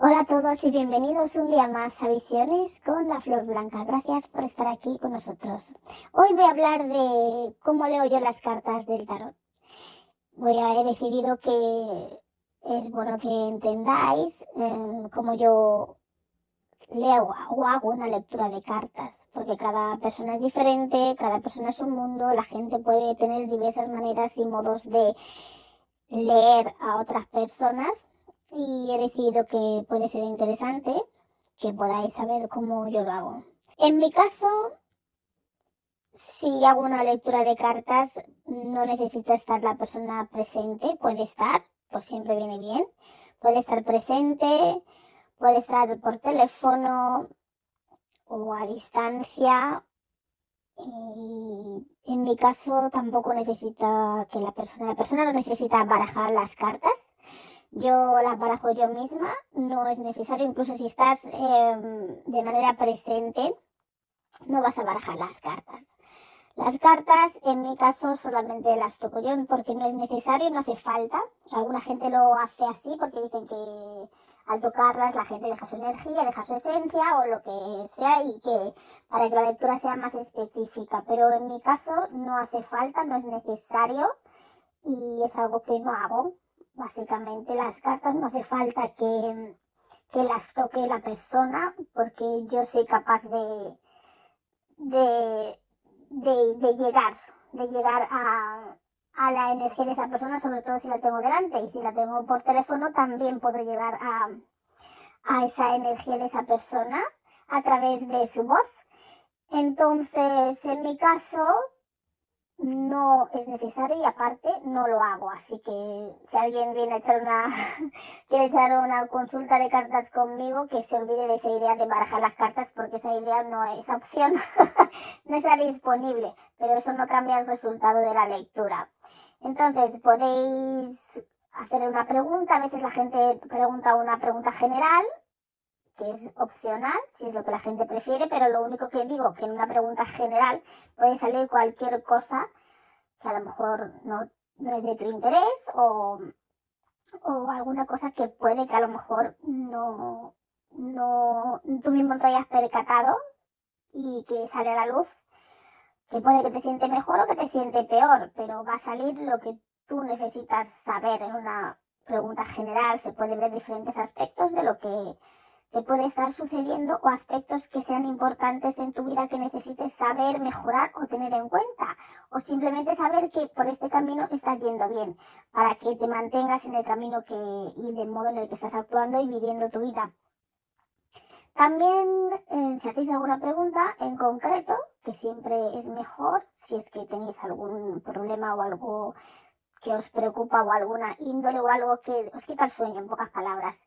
Hola a todos y bienvenidos un día más a Visiones con la Flor Blanca. Gracias por estar aquí con nosotros. Hoy voy a hablar de cómo leo yo las cartas del tarot. Voy a, he decidido que es bueno que entendáis eh, cómo yo leo o hago una lectura de cartas, porque cada persona es diferente, cada persona es un mundo, la gente puede tener diversas maneras y modos de leer a otras personas y he decidido que puede ser interesante que podáis saber cómo yo lo hago. En mi caso, si hago una lectura de cartas, no necesita estar la persona presente, puede estar, pues siempre viene bien, puede estar presente, puede estar por teléfono o a distancia. Y en mi caso tampoco necesita que la persona, la persona no necesita barajar las cartas, yo las barajo yo misma, no es necesario, incluso si estás em, de manera presente, no vas a barajar las cartas. Las cartas, en mi caso, solamente las toco yo porque no es necesario, no hace falta. Alguna gente lo hace así porque dicen que al tocarlas la gente deja su energía, deja su esencia o lo que sea y que para que la lectura sea más específica. Pero en mi caso no hace falta, no es necesario y es algo que no hago. Básicamente las cartas no hace falta que, que las toque la persona porque yo soy capaz de, de, de, llegar, de llegar a, a la energía de esa persona, sobre todo si la tengo delante. Y si la tengo por teléfono, también puedo llegar a, a esa energía de esa persona a través de su voz. Entonces, en mi caso, no es necesario y aparte no lo hago. Así que si alguien viene a echar una, quiere echar una consulta de cartas conmigo, que se olvide de esa idea de barajar las cartas porque esa idea no, esa opción no está disponible, pero eso no cambia el resultado de la lectura. Entonces podéis hacer una pregunta, a veces la gente pregunta una pregunta general que es opcional, si es lo que la gente prefiere, pero lo único que digo que en una pregunta general puede salir cualquier cosa que a lo mejor no, es de tu interés o, o alguna cosa que puede que a lo mejor no, no, tú mismo te hayas percatado y que sale a la luz, que puede que te siente mejor o que te siente peor, pero va a salir lo que tú necesitas saber en una pregunta general, se pueden ver diferentes aspectos de lo que te puede estar sucediendo o aspectos que sean importantes en tu vida que necesites saber, mejorar o tener en cuenta. O simplemente saber que por este camino estás yendo bien, para que te mantengas en el camino que, y del modo en el que estás actuando y viviendo tu vida. También, eh, si hacéis alguna pregunta en concreto, que siempre es mejor, si es que tenéis algún problema o algo que os preocupa o alguna índole o algo que os quita el sueño, en pocas palabras,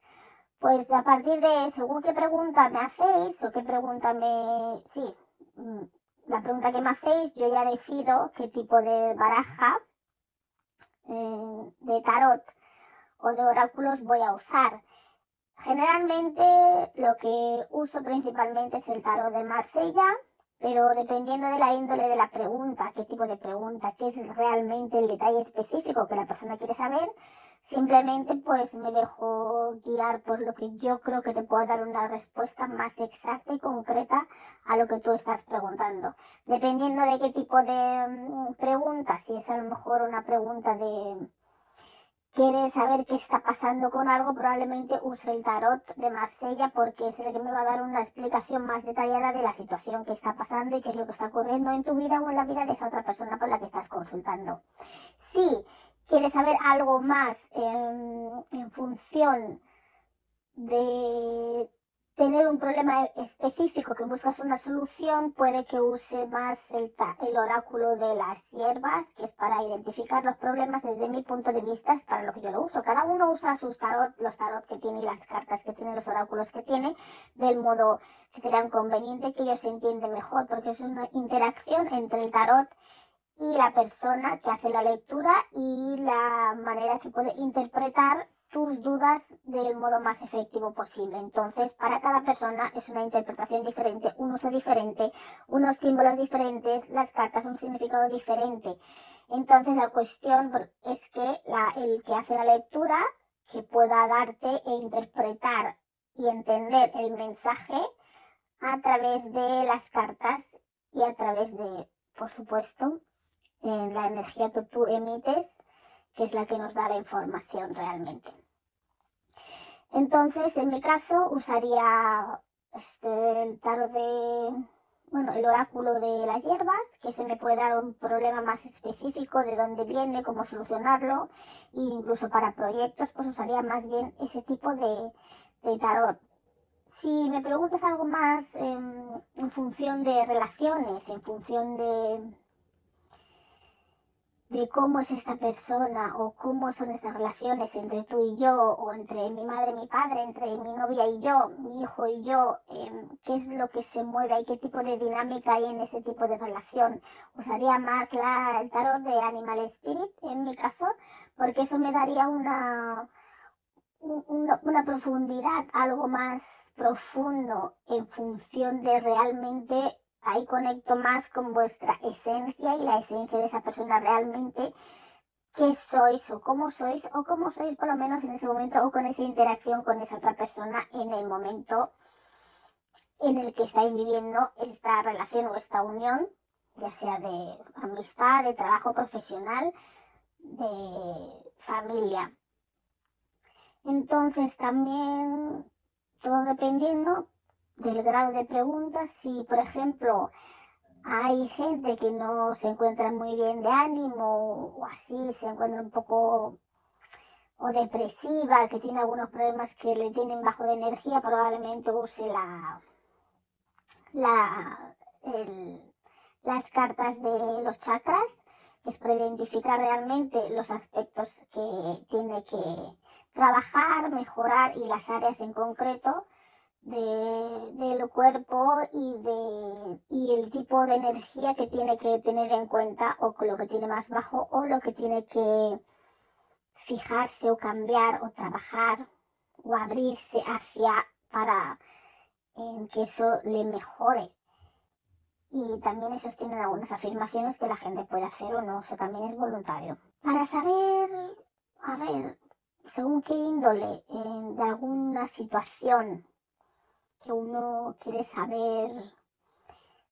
pues a partir de, según qué pregunta me hacéis o qué pregunta me... Sí, mm, la pregunta que me hacéis, yo ya decido qué tipo de baraja eh, de tarot o de oráculos voy a usar. Generalmente lo que uso principalmente es el tarot de Marsella, pero dependiendo de la índole de la pregunta, qué tipo de pregunta, qué es realmente el detalle específico que la persona quiere saber, Simplemente pues me dejo guiar por lo que yo creo que te pueda dar una respuesta más exacta y concreta a lo que tú estás preguntando. Dependiendo de qué tipo de mm, pregunta, si es a lo mejor una pregunta de quieres saber qué está pasando con algo, probablemente use el tarot de Marsella porque es el que me va a dar una explicación más detallada de la situación que está pasando y qué es lo que está ocurriendo en tu vida o en la vida de esa otra persona por la que estás consultando. Sí quieres saber algo más en, función de tener un problema específico que buscas una solución, puede que use más el, el, oráculo de las hierbas, que es para identificar los problemas desde mi punto de vista, es para lo que yo lo uso. Cada uno usa sus tarot, los tarot que tiene y las cartas que tiene, los oráculos que tiene, del modo que crean conveniente, que ellos entienden mejor, porque es una interacción entre el tarot y la persona que hace la lectura y la manera que puede interpretar tus dudas del modo más efectivo posible. Entonces, para cada persona es una interpretación diferente, un uso diferente, unos símbolos diferentes, las cartas un significado diferente. Entonces, la cuestión es que el que hace la lectura, que pueda darte e interpretar y entender el mensaje a través de las cartas y a través de, por supuesto, la energía que tú emites, que es la que nos da la información realmente. Entonces, en mi caso, usaría este, el tarot de, bueno, el oráculo de las hierbas, que se me puede dar un problema más específico de dónde viene, cómo solucionarlo, e incluso para proyectos, pues usaría más bien ese tipo de, de tarot. Si me preguntas algo más en función de relaciones, en función de, de cómo es esta persona o cómo son estas relaciones entre tú y yo o entre mi madre y mi padre, entre mi novia y yo, mi hijo y yo, em, qué es lo que se mueve y qué tipo de dinámica hay en ese tipo de relación. Usaría más la, el tarot de Animal Spirit en mi caso porque eso me daría una, una, una profundidad, algo más profundo en función de realmente ahí conecto más con vuestra esencia y la esencia de esa persona realmente qué sois o cómo sois o cómo sois por lo menos en ese momento o con esa interacción con esa otra persona en el momento en el que estáis viviendo esta relación o esta unión, ya sea de amistad, de trabajo profesional, de familia. Entonces también todo dependiendo del grado de preguntas, si por ejemplo hay gente que no se encuentra muy bien de ánimo o así, se encuentra un poco o depresiva, que tiene algunos problemas que le tienen bajo de energía, probablemente use la, la las cartas de los chakras, es para identificar realmente los aspectos que tiene que trabajar, mejorar y las áreas en concreto de, del cuerpo y, de, y el tipo de energía que tiene que tener en cuenta o lo que tiene más bajo o lo que tiene que fijarse o cambiar o trabajar o abrirse hacia para en que eso le mejore. Y también esos tienen algunas afirmaciones que la gente puede hacer o no, eso también es voluntario. Para saber, a ver, según qué índole de alguna situación que uno quiere saber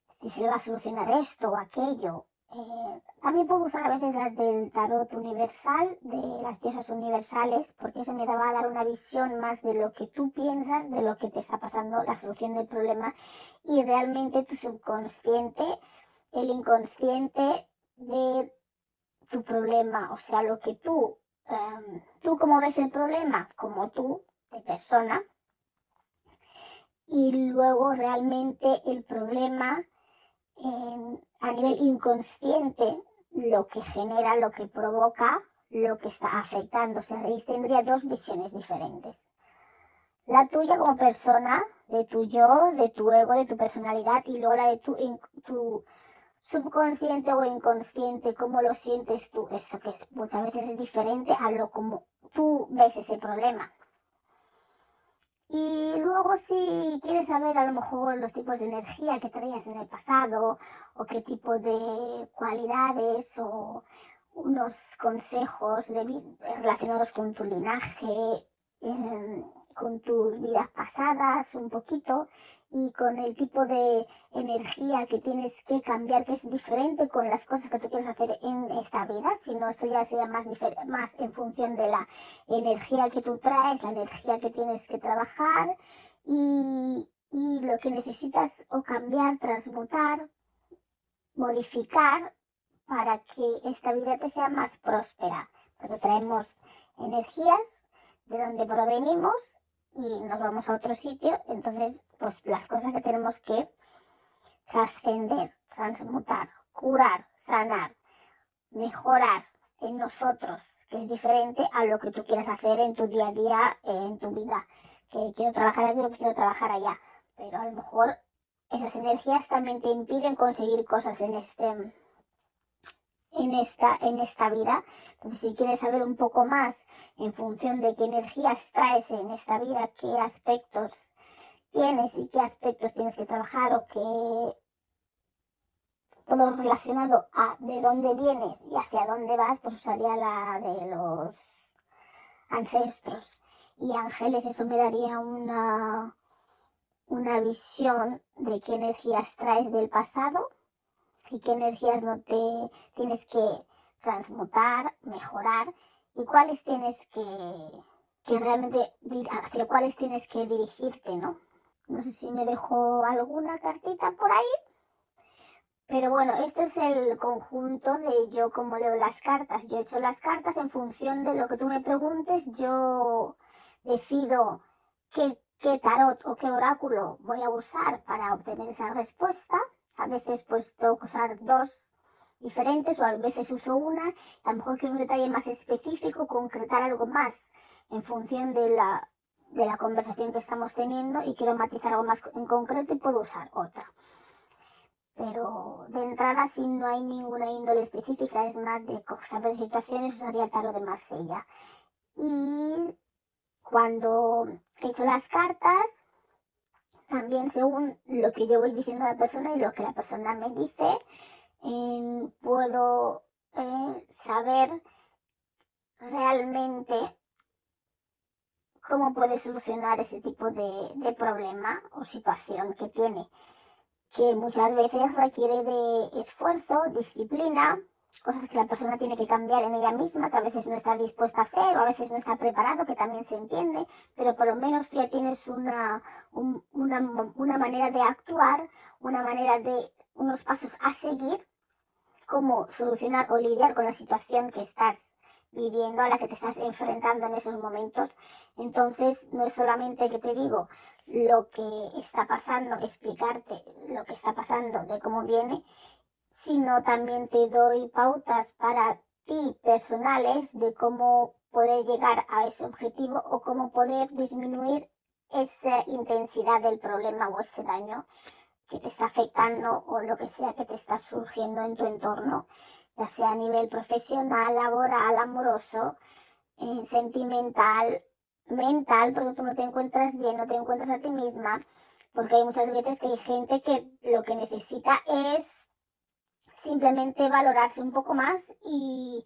si se va a solucionar esto o aquello. Eh, también puedo usar a veces las del tarot universal, de las diosas universales, porque eso me va a dar una visión más de lo que tú piensas, de lo que te está pasando, la solución del problema y realmente tu subconsciente, el inconsciente de tu problema, o sea, lo que tú, em, tú como ves el problema, como tú, de persona, y luego realmente el problema a nivel inconsciente, lo que genera, lo que provoca, lo que está afectando. O sea, tendría dos visiones diferentes. La tuya como persona, de tu yo, de tu ego, de tu personalidad, y luego la de tu, subconsciente o inconsciente, cómo lo sientes tú. Eso que muchas veces es diferente a lo como tú ves ese problema. Y luego si quieres saber a lo mejor los tipos de energía que traías en el pasado o qué tipo de cualidades o unos consejos relacionados con tu linaje, em, con tus vidas pasadas un poquito y con el tipo de energía que tienes que cambiar, que es diferente con las cosas que tú quieres hacer en esta vida, sino esto ya sea más, más en función de la energía que tú traes, la energía que tienes que trabajar y, y lo que necesitas o cambiar, transmutar, modificar para que esta vida te sea más próspera. Porque traemos energías de donde provenimos y nos vamos a otro sitio, entonces pues las cosas que tenemos que trascender, transmutar, curar, sanar, mejorar en nosotros, que es diferente a lo que tú quieras hacer en tu día a día, en tu vida. Que quiero trabajar aquí o quiero trabajar allá. Pero a lo mejor esas energías también te impiden conseguir cosas en este en esta, en esta vida. Entonces, si quieres saber un poco más en función de qué energías traes en esta vida, qué aspectos tienes y qué aspectos tienes que trabajar o qué todo relacionado a de dónde vienes y hacia dónde vas, pues usaría la de los ancestros y ángeles. Eso me daría una, una visión de qué energías traes del pasado y qué energías no te tienes que transmutar, mejorar y cuáles tienes que, que realmente, hacia cuáles tienes que dirigirte, ¿no? No sé si me dejó alguna cartita por ahí. Pero bueno, esto es el conjunto de yo como leo las cartas. Yo he hecho las cartas en función de lo que tú me preguntes. Yo decido qué, qué tarot o qué oráculo voy a usar para obtener esa respuesta. A veces pues tengo que usar dos diferentes o a veces uso una. A lo mejor quiero un detalle más específico, concretar algo más en función de la, de la conversación que estamos teniendo y quiero matizar algo más en concreto y puedo usar otra pero de entrada si no hay ninguna índole específica, es más de saber situaciones, usaría el tarot de Marsella. Y cuando he hecho las cartas, también según lo que yo voy diciendo a la persona y lo que la persona me dice, eh, puedo eh, saber realmente cómo puede solucionar ese tipo de, de problema o situación que tiene que muchas veces requiere de esfuerzo, disciplina, cosas que la persona tiene que cambiar en ella misma, que a veces no está dispuesta a hacer o a veces no está preparado, que también se entiende, pero por lo menos tú ya tienes una, una, una manera de actuar, una manera de unos pasos a seguir, cómo solucionar o lidiar con la situación que estás viviendo, a la que te estás enfrentando en esos momentos. Entonces, no es solamente que te digo lo que está pasando, explicarte lo que está pasando, de cómo viene, sino también te doy pautas para ti personales de cómo poder llegar a ese objetivo o cómo poder disminuir esa intensidad del problema o ese daño que te está afectando o lo que sea que te está surgiendo en tu entorno ya sea a nivel profesional, laboral, amoroso, eh, sentimental, mental, porque tú no te encuentras bien, no te encuentras a ti misma, porque hay muchas veces que hay gente que lo que necesita es simplemente valorarse un poco más y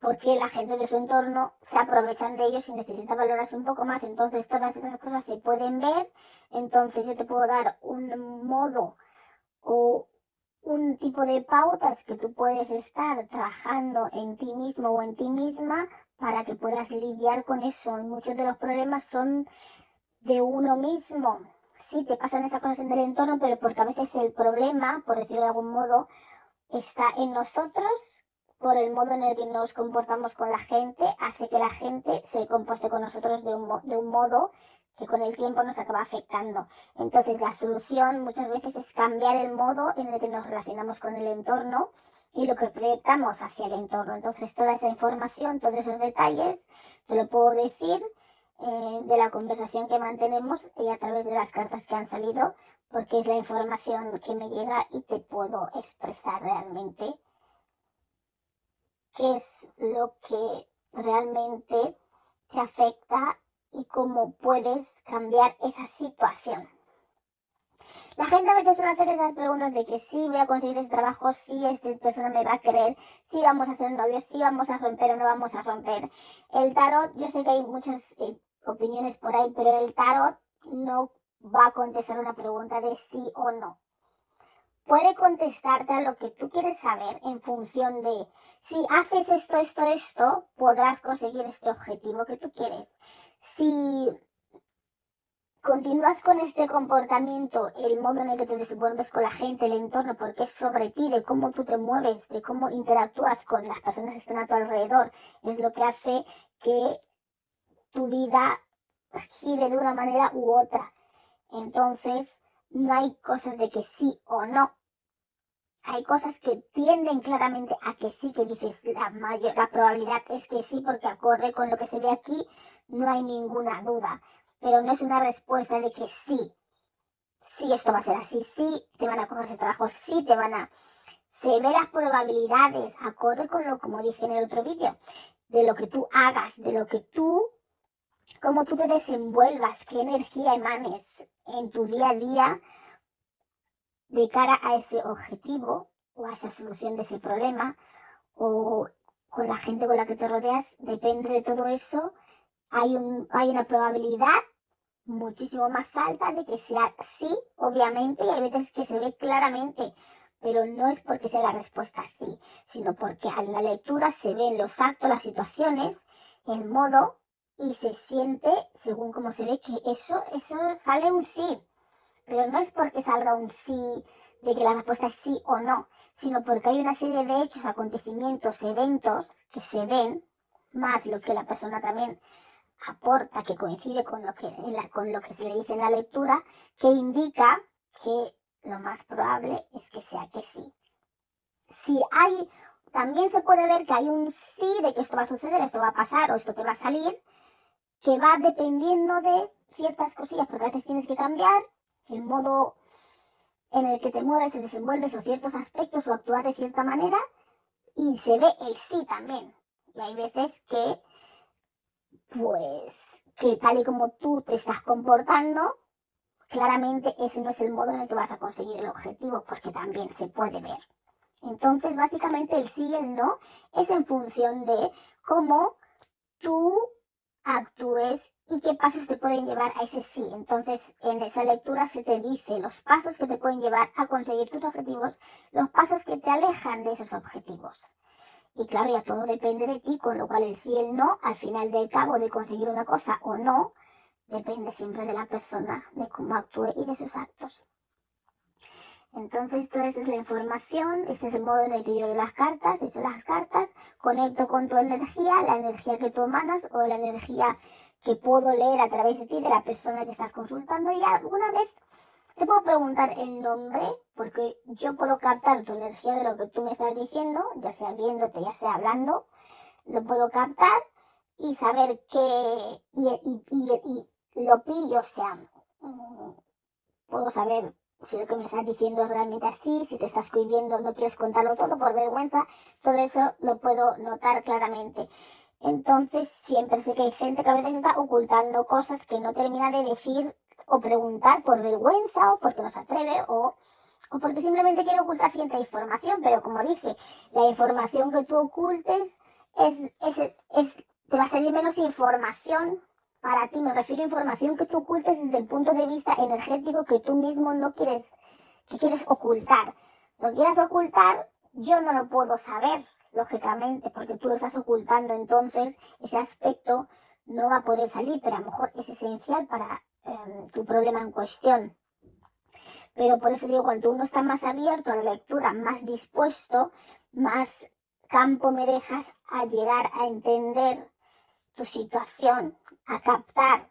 porque la gente de su entorno se aprovechan de ellos y necesita valorarse un poco más. Entonces todas esas cosas se pueden ver. Entonces yo te puedo dar un modo o un tipo de pautas que tú puedes estar trabajando en ti mismo o en ti misma para que puedas lidiar con eso. Muchos de los problemas son de uno mismo. Sí, te pasan esas cosas en el entorno, pero porque a veces el problema, por decirlo de algún modo, está en nosotros por el modo en el que nos comportamos con la gente, hace que la gente se comporte con nosotros de un, de un modo que con el tiempo nos acaba afectando. Entonces la solución muchas veces es cambiar el modo en el que nos relacionamos con el entorno y lo que proyectamos hacia el entorno. Entonces toda esa información, todos esos detalles, te lo puedo decir eh, de la conversación que mantenemos y a través de las cartas que han salido, porque es la información que me llega y te puedo expresar realmente qué es lo que realmente te afecta y cómo puedes cambiar esa situación. La gente a veces suele hacer esas preguntas de que sí voy a conseguir ese trabajo, sí esta persona me va a querer, sí vamos a ser novios, sí vamos a romper o no vamos a romper. El tarot, yo sé que hay muchas eh, opiniones por ahí, pero el tarot no va a contestar una pregunta de sí o no. Puede contestarte a lo que tú quieres saber en función de si haces esto, esto, esto, podrás conseguir este objetivo que tú quieres si continúas con este comportamiento, el modo en el que te desenvuelves con la gente, el entorno, porque es sobre ti, de cómo tú te mueves, de cómo interactúas con las personas que están a tu alrededor, es lo que hace que tu vida gire de una manera u otra. Entonces, no hay cosas de que sí o no. Hay cosas que tienden claramente a que sí, que dices, la, mayor, la probabilidad es que sí, porque acorde con lo que se ve aquí, no hay ninguna duda. Pero no es una respuesta de que sí, sí, esto va a ser así, sí, te van a coger ese trabajo, sí, te van a... Se ve las probabilidades, acorde con lo, como dije en el otro vídeo, de lo que tú hagas, de lo que tú, cómo tú te desenvuelvas, qué energía emanes en tu día a día de cara a ese objetivo o a esa solución de ese problema o con la gente con la que te rodeas, depende de todo eso, hay, un, hay una probabilidad muchísimo más alta de que sea sí, obviamente, y hay veces que se ve claramente, pero no es porque sea la respuesta sí, sino porque en la lectura se ven los actos, las situaciones, el modo y se siente, según como se ve, que eso, eso sale un sí. Pero no es porque salga un sí de que la respuesta es sí o no, sino porque hay una serie de hechos, acontecimientos, eventos que se ven, más lo que la persona también aporta, que coincide con lo que, con lo que se le dice en la lectura, que indica que lo más probable es que sea que sí. Si hay, también se puede ver que hay un sí de que esto va a suceder, esto va a pasar o esto te va a salir, que va dependiendo de ciertas cosillas, porque a veces tienes que cambiar el modo en el que te mueves, te desenvuelves o ciertos aspectos o actuar de cierta manera, y se ve el sí también. Y hay veces que, pues, que tal y como tú te estás comportando, claramente ese no es el modo en el que vas a conseguir el objetivo, porque también se puede ver. Entonces, básicamente el sí y el no es en función de cómo tú actúes y qué pasos te pueden llevar a ese sí. Entonces, en esa lectura se te dice los pasos que te pueden llevar a conseguir tus objetivos, los pasos que te alejan de esos objetivos. Y claro, ya todo depende de ti, con lo cual el sí y el no, al final del cabo de conseguir una cosa o no, depende siempre de la persona, de cómo actúe y de sus actos. Entonces, toda esa es la información, ese es el modo en el que yo leo las cartas, hecho las cartas, conecto con tu energía, la energía que tú emanas o la energía que puedo leer a través de ti, de la persona que estás consultando. Y alguna vez te puedo preguntar el nombre, porque yo puedo captar tu energía de lo que tú me estás diciendo, ya sea viéndote, ya sea hablando, lo puedo captar y saber qué, y, lo pillo, o sea, mm, puedo saber si lo que me estás diciendo es realmente así, si te estás escribiendo, no quieres contarlo todo por vergüenza, todo eso lo puedo notar claramente. Entonces, siempre sé que hay gente que a veces está ocultando cosas que no termina de decir o preguntar por vergüenza o porque no se atreve o, o porque simplemente quiere ocultar cierta información. Pero como dije, la información que tú ocultes es, es, es, te va a salir menos información para ti, me refiero a información que tú ocultes desde el punto de vista energético que tú mismo no quieres, que quieres ocultar. Lo quieras ocultar, yo no lo puedo saber, lógicamente, porque tú lo estás ocultando, entonces ese aspecto no va a poder salir, pero a lo mejor es esencial para em, tu problema en cuestión. Pero por eso digo, cuando uno está más abierto a la lectura, más dispuesto, más campo me dejas a llegar a entender tu situación, a captar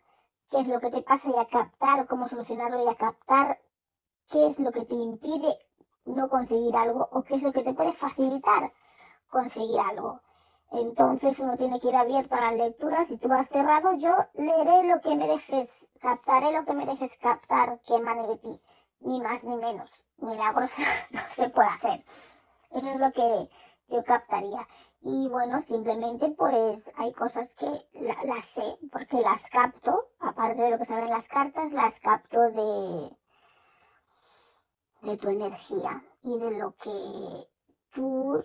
qué es lo que te pasa y a captar cómo solucionarlo y a captar qué es lo que te impide no conseguir algo o qué es lo que te puede facilitar conseguir algo. Entonces uno tiene que ir abierto a las lecturas. Si tú vas cerrado, yo leeré lo que me dejes, captaré lo que me dejes captar que emane de ti. Ni más ni menos. Milagros no se puede hacer. Eso es lo que yo captaría. Y bueno, simplemente pues hay cosas que las sé, porque las capto, aparte de lo que saben las cartas, las capto de, de tu energía y de lo que tú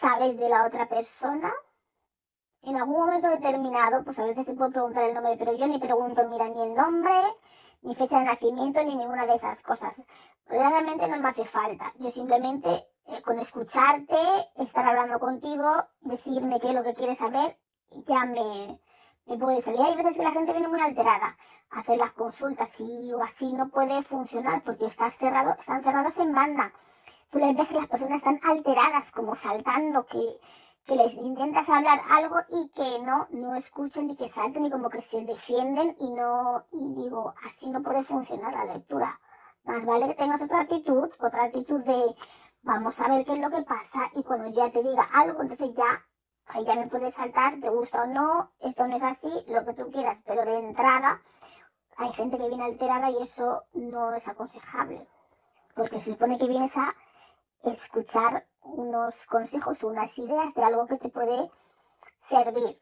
sabes de la otra persona. En algún momento determinado, pues a veces se puede preguntar el nombre, pero yo ni pregunto, mira, ni el nombre, ni fecha de nacimiento, ni ninguna de esas cosas. Realmente no me hace falta. Yo simplemente eh, con escucharte, estar hablando contigo, decirme qué es lo que quieres saber, ya me, me puede salir. Hay veces que la gente viene muy alterada a hacer las consultas y o así no puede funcionar porque estás cerrado, están cerrados en banda. Tú les ves que las personas están alteradas, como saltando, que, que les intentas hablar algo y que no, no escuchen y que salten y como que se defienden y no, y digo, así no puede funcionar la lectura. Más vale que tengas otra actitud, otra actitud de vamos a ver qué es lo que pasa y cuando ya te diga algo, entonces ya, ahí ya me puedes saltar, te gusta o no, esto no es así, lo que tú quieras, pero de entrada hay gente que viene alterada y eso no es aconsejable, porque se supone que vienes a escuchar unos consejos, unas ideas de algo que te puede servir.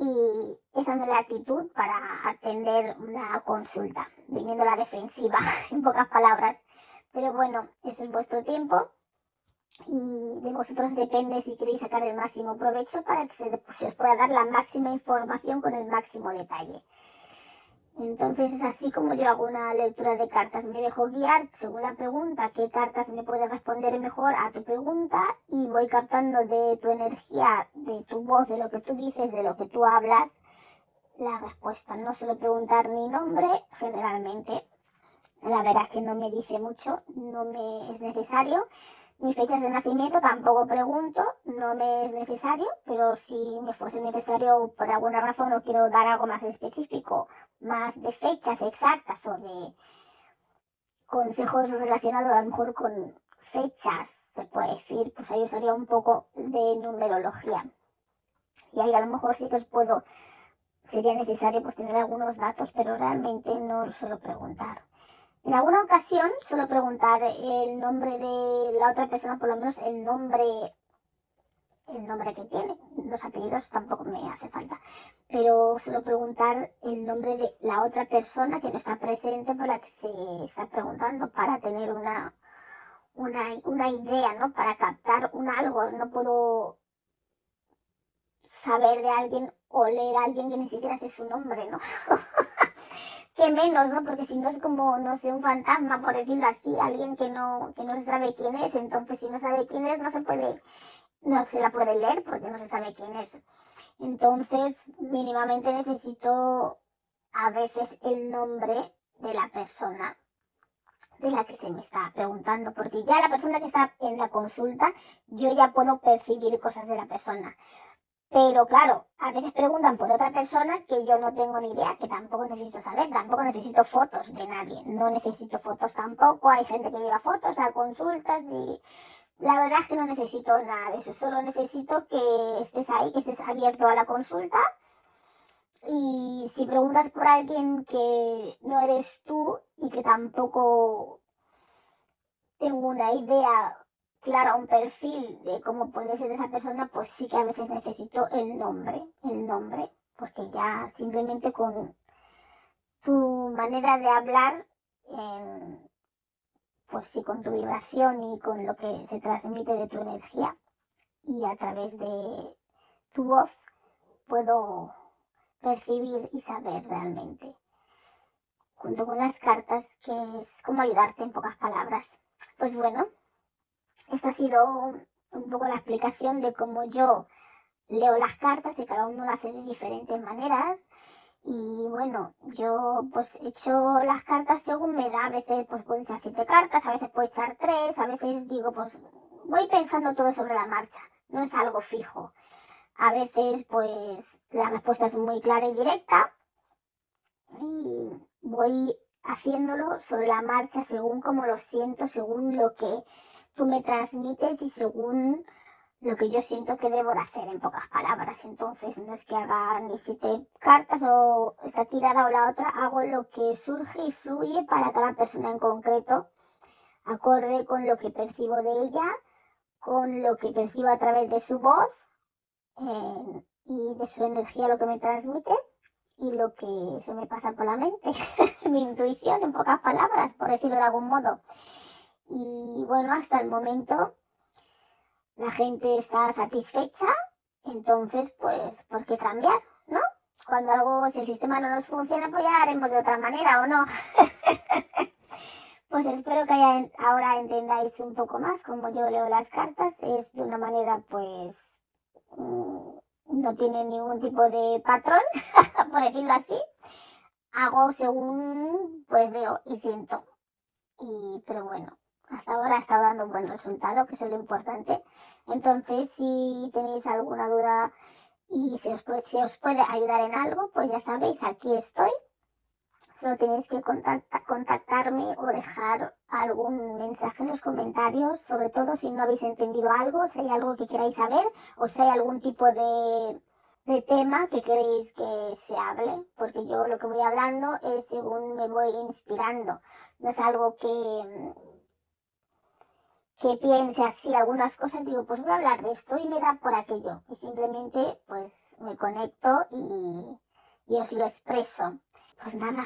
Y esa no es la actitud para atender una consulta, viniendo a la defensiva, en pocas palabras. Pero bueno, eso es vuestro tiempo y de vosotros depende si queréis sacar el máximo provecho para que se, se os pueda dar la máxima información con el máximo detalle. Entonces es así como yo hago una lectura de cartas. Me dejo guiar según la pregunta, qué cartas me pueden responder mejor a tu pregunta y voy captando de tu energía, de tu voz, de lo que tú dices, de lo que tú hablas, la respuesta. No suelo preguntar ni nombre generalmente. La verdad es que no me dice mucho, no me es necesario. Ni fechas de nacimiento tampoco pregunto, no me es necesario, pero si me fuese necesario por alguna razón o quiero dar algo más específico, más de fechas exactas o de consejos relacionados a lo mejor con fechas, se puede decir, pues ahí usaría un poco de numerología. Y ahí a lo mejor sí que os puedo, sería necesario pues tener algunos datos, pero realmente no suelo preguntar. En alguna ocasión suelo preguntar el nombre de la otra persona, por lo menos el nombre, el nombre que tiene. Los apellidos tampoco me hace falta. Pero suelo preguntar el nombre de la otra persona que no está presente por la que se está preguntando para tener una, una, una idea, ¿no? Para captar un algo. No puedo saber de alguien o leer a alguien que ni siquiera sé su nombre, ¿no? que menos, ¿no? Porque si no es como, no sé, un fantasma, por decirlo así, alguien que no, que no se sabe quién es, entonces si no sabe quién es, no se puede, no se la puede leer porque no se sabe quién es. Entonces, mínimamente necesito a veces el nombre de la persona de la que se me está preguntando, porque ya la persona que está en la consulta, yo ya puedo percibir cosas de la persona. Pero claro, a veces preguntan por otra persona que yo no tengo ni idea, que tampoco necesito saber, tampoco necesito fotos de nadie, no necesito fotos tampoco, hay gente que lleva fotos a consultas y la verdad es que no necesito nada de eso, solo necesito que estés ahí, que estés abierto a la consulta y si preguntas por alguien que no eres tú y que tampoco tengo una idea claro, un perfil de cómo puede ser esa persona, pues sí que a veces necesito el nombre, el nombre, porque ya simplemente con tu manera de hablar, pues sí, con tu vibración y con lo que se transmite de tu energía y a través de tu voz, puedo percibir y saber realmente, junto con las cartas, que es como ayudarte en pocas palabras. Pues bueno, esta ha sido un poco la explicación de cómo yo leo las cartas y cada uno lo hace de diferentes maneras. Y bueno, yo pues echo las cartas según me da. A veces pues puedo echar siete cartas, a veces puedo echar tres, a veces digo pues voy pensando todo sobre la marcha. No es algo fijo. A veces pues la respuesta es muy clara y directa. Y voy haciéndolo sobre la marcha según como lo siento, según lo que tú me transmites y según lo que yo siento que debo de hacer en pocas palabras. Entonces no es que haga ni siete cartas o esta tirada o la otra, hago lo que surge y fluye para cada persona en concreto, acorde con lo que percibo de ella, con lo que percibo a través de su voz eh, y de su energía, lo que me transmite y lo que se me pasa por la mente, mi intuición en pocas palabras, por decirlo de algún modo. Y bueno, hasta el momento la gente está satisfecha, entonces pues, ¿por qué cambiar? ¿No? Cuando algo, si el sistema no nos funciona, pues ya haremos de otra manera, ¿o no? pues espero que ahora entendáis un poco más cómo yo leo las cartas. Es de una manera, pues, mm, no tiene ningún tipo de patrón, por decirlo así. Hago según, pues veo y siento. Y, pero bueno, hasta ahora ha estado dando un buen resultado, que es lo importante. Entonces, si tenéis alguna duda y si os, puede, si os puede ayudar en algo, pues ya sabéis, aquí estoy. Solo tenéis que contactarme o dejar algún mensaje en los comentarios, sobre todo si no habéis entendido algo, si hay algo que queráis saber o si hay algún tipo de, de tema que queréis que se hable, porque yo lo que voy hablando es según me voy inspirando, no es algo que, que piense así algunas cosas, digo, pues voy a hablar de esto y me da por aquello, y simplemente pues me conecto y, y os lo expreso. Pues nada,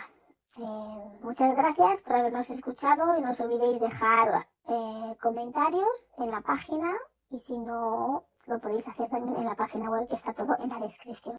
eh, muchas gracias por habernos escuchado y no os olvidéis dejar eh, comentarios en la página y si no, lo podéis hacer también en la página web que está todo en la descripción.